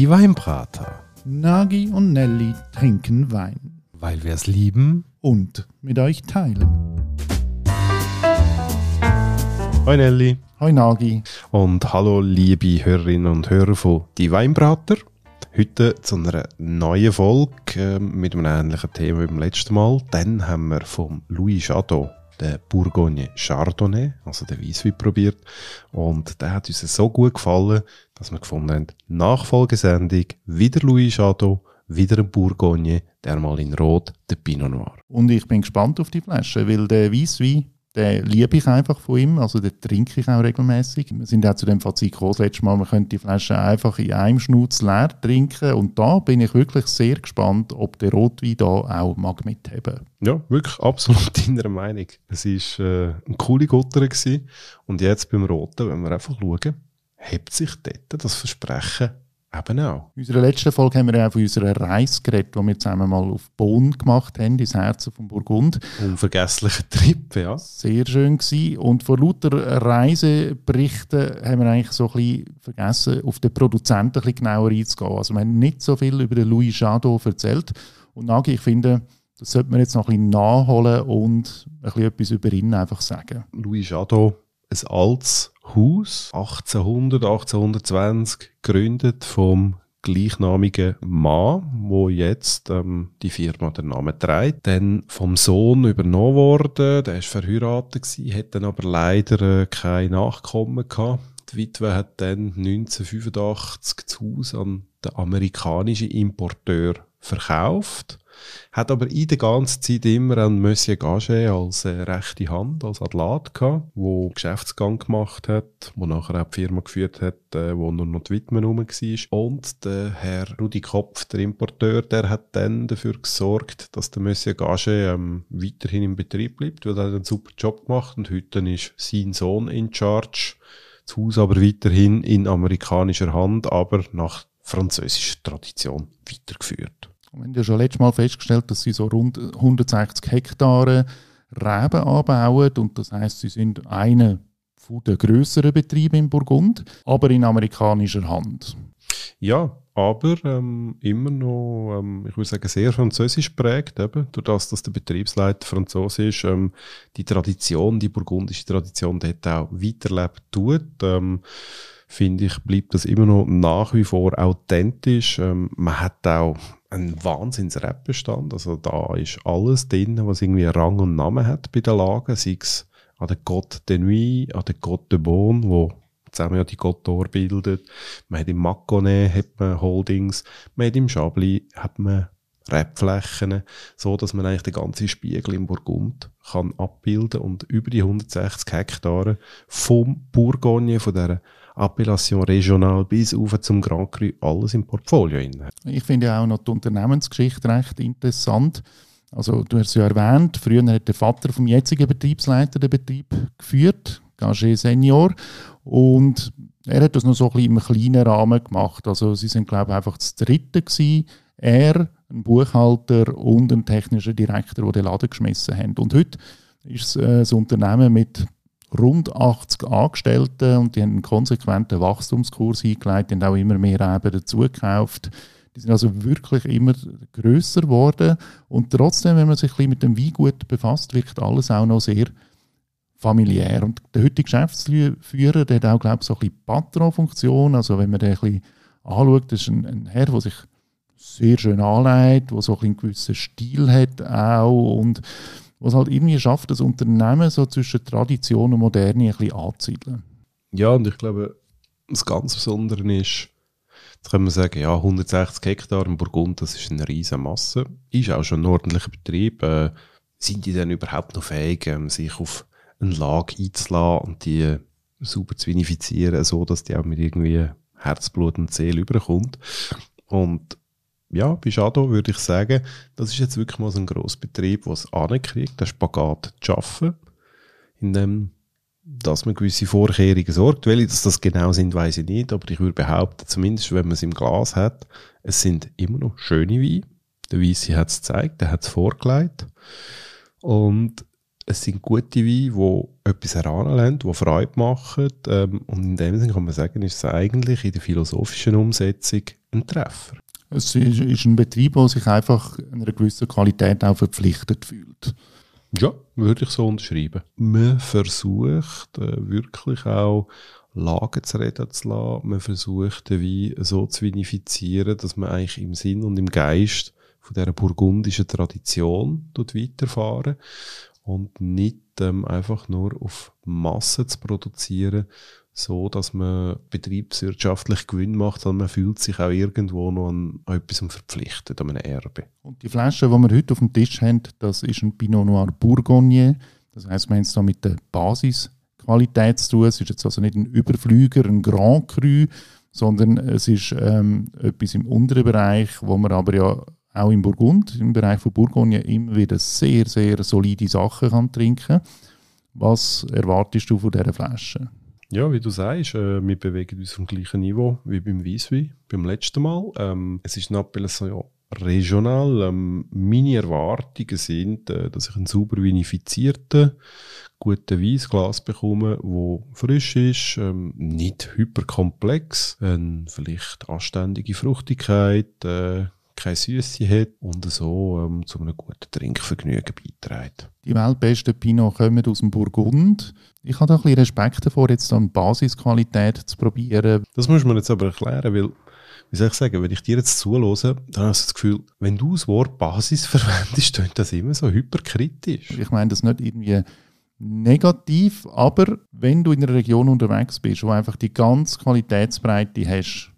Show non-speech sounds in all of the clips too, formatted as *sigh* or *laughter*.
Die Weinbrater. Nagi und Nelly trinken Wein. Weil wir es lieben. Und mit euch teilen. Hoi Nelly. Hoi Nagi. Und hallo liebe Hörerinnen und Hörer von Die Weinbrater. Heute zu einer neuen Folge äh, mit einem ähnlichen Thema wie beim letzten Mal. Dann haben wir vom Louis Jadot den Bourgogne Chardonnay, also den Weisswein, probiert. Und der hat uns so gut gefallen, dass wir gefunden haben, Nachfolgesendung, wieder Louis Jadot, wieder ein Bourgogne, der mal in Rot, der Pinot Noir. Und ich bin gespannt auf die Flasche, weil der Weisswein den liebe ich einfach von ihm, also den trinke ich auch regelmäßig. Wir sind auch zu dem Fazit gekommen, das letzte Mal, man könnte die Flasche einfach in einem Schnutz leer trinken und da bin ich wirklich sehr gespannt, ob der Rotwein da auch mag mitheben. Ja, wirklich absolut deiner Meinung. Es war äh, eine coole Gutter und jetzt beim Roten, wenn wir einfach schauen, hebt sich dort das Versprechen Eben auch. In unserer letzten Folge haben wir ja auch von unserer Reise geredet, die wir zusammen mal auf Bonn gemacht haben, ins Herzen von Burgund. Unvergesslicher Trip, ja. Sehr schön gewesen. Und vor lauter Reiseberichten haben wir eigentlich so ein bisschen vergessen, auf den Produzenten ein bisschen genauer einzugehen. Also wir haben nicht so viel über den Louis Jadot erzählt. Und Nagi, ich finde, das sollte man jetzt noch ein bisschen nachholen und ein bisschen etwas über ihn einfach sagen. Louis Jadot, ein altes Haus, 1800, 1820, gegründet vom gleichnamigen Mann, wo jetzt ähm, die Firma den Namen trägt. Dann vom Sohn übernommen worden, der ist verheiratet hat dann aber leider äh, kein Nachkommen gehabt. Die Witwe hat dann 1985 das Haus an den amerikanischen Importeur verkauft hat aber in der ganzen Zeit immer einen Monsieur Gage als äh, rechte Hand, als Adlat gehabt, wo Geschäftsgang gemacht hat, wo nachher auch die Firma geführt hat, äh, wo nur noch die Widmen rum war. Und der Herr Rudi Kopf, der Importeur, der hat dann dafür gesorgt, dass der Monsieur Gage ähm, weiterhin im Betrieb bleibt, weil er hat einen super Job gemacht und heute ist sein Sohn in Charge. Das Haus aber weiterhin in amerikanischer Hand, aber nach französischer Tradition weitergeführt. Wir haben ja schon letztes Mal festgestellt, dass sie so rund 160 Hektare Reben anbauen und das heißt, sie sind einer der grösseren Betriebe in Burgund, aber in amerikanischer Hand. Ja, aber ähm, immer noch, ähm, ich würde sagen, sehr französisch prägt, eben, durch das, dass der Betriebsleiter Franzose ist. Ähm, die Tradition, die burgundische Tradition, dort auch weiterlebt tut. Ähm, finde ich, bleibt das immer noch nach wie vor authentisch. Ähm, man hat auch ein Wahnsinns-Rap-Bestand. Also da ist alles drin, was irgendwie Rang und Namen hat bei den Lagen. Sei es an der Côte de Nuit, an der Côte de Beaune, wo zusammen ja die d'Or bildet. Man hat im Mâconnais hat man Holdings. Man hat im Chablis hat man Rebflächen, so dass man eigentlich den ganzen Spiegel im Burgund kann abbilden und über die 160 Hektare vom Bourgogne, von dieser Appellation regional bis auf zum Grand Cru alles im Portfolio. Ich finde ja auch noch die Unternehmensgeschichte recht interessant. Also du hast es ja erwähnt, früher hat der Vater vom jetzigen Betriebsleiter den Betrieb geführt, Gagé Senior, und er hat das noch so ein bisschen im kleinen Rahmen gemacht. Also sie sind glaube ich einfach das Dritte gewesen. Er, ein Buchhalter und ein technischer Direktor, die den Laden geschmissen haben. Und heute ist es äh, ein Unternehmen mit rund 80 Angestellte und die haben einen konsequenten Wachstumskurs eingeleitet und auch immer mehr Reben dazugekauft. Die sind also wirklich immer grösser geworden und trotzdem, wenn man sich ein mit dem Weingut befasst, wirkt alles auch noch sehr familiär. Und der heutige Geschäftsführer, der hat auch, glaube ich, so ein bisschen Patron-Funktion. Also wenn man den ein bisschen anschaut, das ist ein, ein Herr, der sich sehr schön anlegt, der so ein einen gewissen Stil hat auch und was halt irgendwie schafft, das Unternehmen so zwischen Tradition und Moderne ein bisschen anzusiedeln. Ja, und ich glaube, das ganz Besondere ist, jetzt können wir sagen, ja, 160 Hektar im Burgund, das ist eine riesige Masse. Ist auch schon ein ordentlicher Betrieb. Äh, sind die dann überhaupt noch fähig, ähm, sich auf eine Lage einzulassen und die äh, super zu vinifizieren, so dass die auch mit irgendwie Herzblut und Seele überkommt? Und ja, bei Shadow würde ich sagen, das ist jetzt wirklich mal so ein Grossbetrieb, der es ankriegt, den Spagat zu schaffen, indem dass man gewisse Vorkehrungen sorgt. Welche dass das genau sind, weiß ich nicht, aber ich würde behaupten, zumindest wenn man es im Glas hat, es sind immer noch schöne Weine. Der Weisse hat es gezeigt, der hat es vorgelegt. Und es sind gute Weine, die etwas heranlassen, die Freude machen. Ähm, und in dem Sinne kann man sagen, ist es eigentlich in der philosophischen Umsetzung ein Treffer. Es ist ein Betrieb, der sich einfach einer gewissen Qualität auch verpflichtet fühlt. Ja, würde ich so unterschreiben. Man versucht äh, wirklich auch Lagen zu reden zu lassen. Man versucht den Wein so zu vinifizieren, dass man eigentlich im Sinn und im Geist von dieser burgundischen Tradition dort weiterfahren und nicht ähm, einfach nur auf Masse zu produzieren, so dass man betriebswirtschaftlich Gewinn macht, sondern man fühlt sich auch irgendwo noch an, etwas verpflichtet, an einem Erbe. Und die Flasche, die wir heute auf dem Tisch haben, das ist ein Pinot Noir Bourgogne. Das heißt, wir haben es da mit der Basisqualität zu tun. Es ist jetzt also nicht ein Überflüger, ein Grand Cru, sondern es ist ähm, etwas im unteren Bereich, wo man aber ja auch im Burgund, im Bereich von Bourgogne, immer wieder sehr, sehr solide Sachen kann trinken Was erwartest du von dieser Flasche? Ja, wie du sagst, äh, wir bewegen uns vom gleichen Niveau wie beim Weisswein, beim letzten Mal. Ähm, es ist so ja, regional. Ähm, meine Erwartungen sind, äh, dass ich einen sauber vinifizierten, guten Weissglas bekomme, wo frisch ist, ähm, nicht hyperkomplex, äh, vielleicht anständige Fruchtigkeit, äh, keine Süße hat und so ähm, zu einem guten Trinkvergnügen beiträgt. Die weltbesten Pinot kommen aus dem Burgund. Ich habe da ein bisschen Respekt davor, jetzt dann Basisqualität zu probieren. Das muss man jetzt aber erklären, weil wie soll ich sagen, wenn ich dir jetzt zulose, dann hast du das Gefühl, wenn du das Wort Basis *laughs* verwendest, klingt das immer so hyperkritisch. Ich meine das nicht irgendwie negativ, aber wenn du in einer Region unterwegs bist, wo einfach die ganze Qualitätsbreite hast,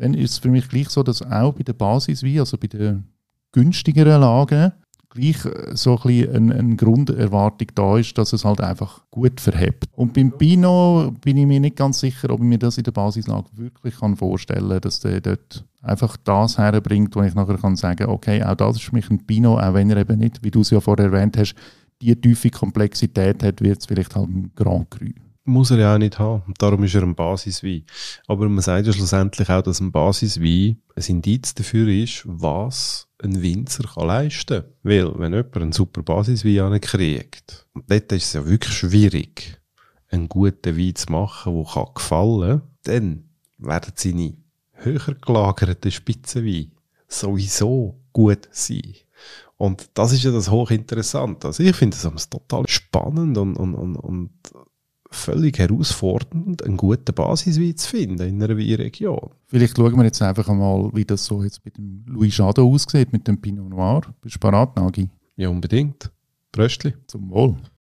dann ist es für mich gleich so, dass auch bei der Basiswein, also bei den günstigeren Lagen, gleich äh, so ein bisschen eine, eine Grunderwartung da ist, dass es halt einfach gut verhebt. Und beim Pinot bin ich mir nicht ganz sicher, ob ich mir das in der Basislage wirklich kann vorstellen kann, dass der dort einfach das herbringt, wo ich nachher kann sagen okay, auch das ist für mich ein Pinot, auch wenn er eben nicht, wie du es ja vorher erwähnt hast, die tiefe Komplexität hat, wird es vielleicht halt ein Grand Cru. Muss er ja auch nicht haben. Darum ist er ein Basiswein. Aber man sagt ja schlussendlich auch, dass ein Basiswein ein Indiz dafür ist, was ein Winzer kann leisten kann. Weil, wenn jemand einen super Basiswein kriegt, und dort ist es ja wirklich schwierig, einen guten Wein zu machen, der kann gefallen dann werden seine höher gelagerten Spitzenweine sowieso gut sein. Und das ist ja das hochinteressante. Also ich finde es total spannend und, und, und, und völlig herausfordernd, einen guten Basiswein zu finden in einer Weinregion. Vielleicht schauen wir jetzt einfach einmal, wie das so jetzt mit dem Louis Jadot aussieht, mit dem Pinot Noir. Bist du parat, Nagi? Ja, unbedingt. Bröstli. Zum Wohl.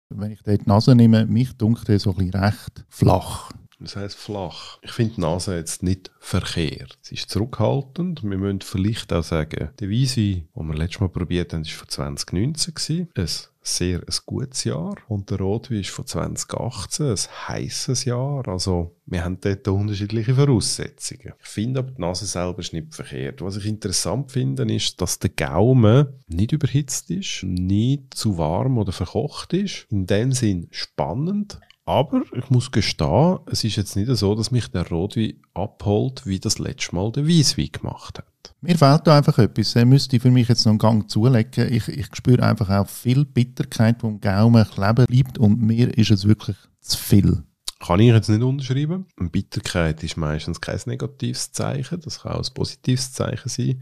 Wenn ich dort die Nase nehme, mich dunkelt er so ein bisschen recht flach. Das heißt flach. Ich finde die Nase jetzt nicht verkehrt. Sie ist zurückhaltend. Wir müssen vielleicht auch sagen, der Weise, den wir letztes Mal probiert haben, war von 2019. Ein sehr ein gutes Jahr. Und der Rotwein ist von 2018, ein heißes Jahr. Also, wir haben dort unterschiedliche Voraussetzungen. Ich finde aber, die Nase selber ist nicht verkehrt. Was ich interessant finde, ist, dass der Gaumen nicht überhitzt ist, nicht zu warm oder verkocht ist. In dem Sinn spannend, aber ich muss gestehen, es ist jetzt nicht so, dass mich der Rotwein abholt, wie das letzte Mal der Weißwein gemacht hat. Mir fehlt da einfach etwas. Er müsste für mich jetzt noch einen Gang zulegen. Ich, ich spüre einfach auch viel Bitterkeit, die im Gaumen kleben bleibt und mir ist es wirklich zu viel. Kann ich jetzt nicht unterschreiben. Bitterkeit ist meistens kein negatives Zeichen, das kann auch ein positives Zeichen sein.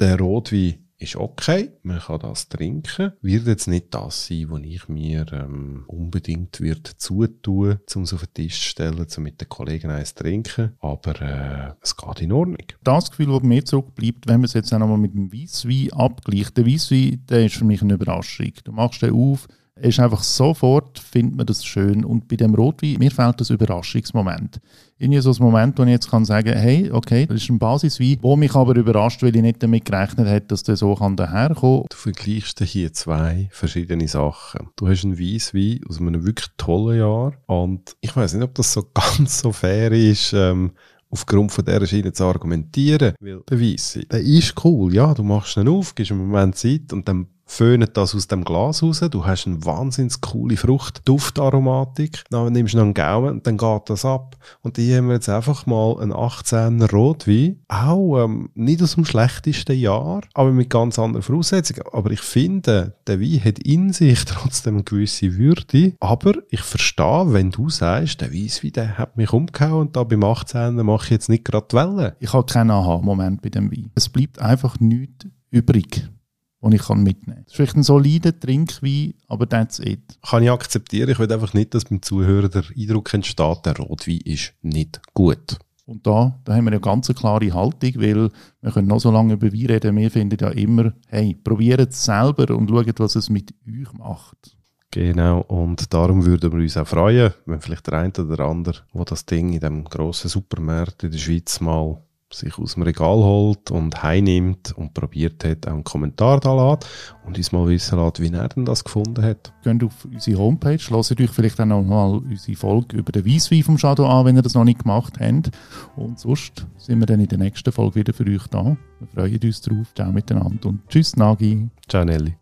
Der Rotwein ist okay, man kann das trinken. Wird jetzt nicht das sein, was ich mir ähm, unbedingt wird zutun, um es auf den Tisch zu stellen, um mit den Kollegen eins zu trinken. Aber äh, es geht in Ordnung. Das Gefühl, das mir zurückbleibt, wenn man es jetzt auch nochmal mit dem Weisswein abgleicht. Der Weisswein, der ist für mich eine Überraschung. Du machst den auf, ist einfach sofort, findet man das schön. Und bei dem Rotwein, mir fehlt das Überraschungsmoment. Irgendwie so ein Moment, wo ich jetzt kann sagen hey, okay, das ist ein Basiswein, wo mich aber überrascht, weil ich nicht damit gerechnet hätte, dass der so kann daherkommen Du vergleichst hier zwei verschiedene Sachen. Du hast einen Weisswein aus einem wirklich tollen Jahr und ich weiß nicht, ob das so *laughs* ganz so fair ist, ähm, aufgrund von dieser Schiene zu argumentieren. Weil der Weisse, der ist cool, ja, du machst ihn auf, gibst einen Moment Zeit und dann föhnen das aus dem Glas raus. Du hast eine wahnsinnig coole Frucht, Duftaromatik. Dann nimmst du noch einen Gaumen und dann geht das ab. Und hier haben wir jetzt einfach mal einen 18er Rotwein. Auch ähm, nicht aus dem schlechtesten Jahr, aber mit ganz anderen Voraussetzungen. Aber ich finde, der Wein hat in sich trotzdem eine gewisse Würde. Aber ich verstehe, wenn du sagst, der Weisswein, der hat mich umgehauen und da beim 18er mache ich jetzt nicht gerade die Welle. Ich habe keinen Aha-Moment bei dem Wein. Es bleibt einfach nichts übrig den ich mitnehmen kann. Es ist vielleicht ein solider Trinkwein, aber that's it. Kann ich akzeptieren. Ich will einfach nicht, dass beim Zuhörer der Eindruck entsteht, der Rotwein ist nicht gut. Und da, da haben wir eine ganz klare Haltung, weil wir können noch so lange über Wein reden, wir finden ja immer, hey, probiert es selber und schaut, was es mit euch macht. Genau, und darum würden wir uns auch freuen, wenn vielleicht der eine oder der andere, wo das Ding in dem grossen Supermarkt in der Schweiz mal sich aus dem Regal holt und heimnimmt und probiert hat, auch einen Kommentar da lässt und uns mal wissen lässt, wie er denn das gefunden hat. Geht auf unsere Homepage, hört euch vielleicht auch noch mal unsere Folge über den Weisswein vom Shadow an, wenn ihr das noch nicht gemacht habt. Und sonst sind wir dann in der nächsten Folge wieder für euch da. Wir freuen uns drauf. Ciao miteinander und tschüss Nagi. Ciao Nelly.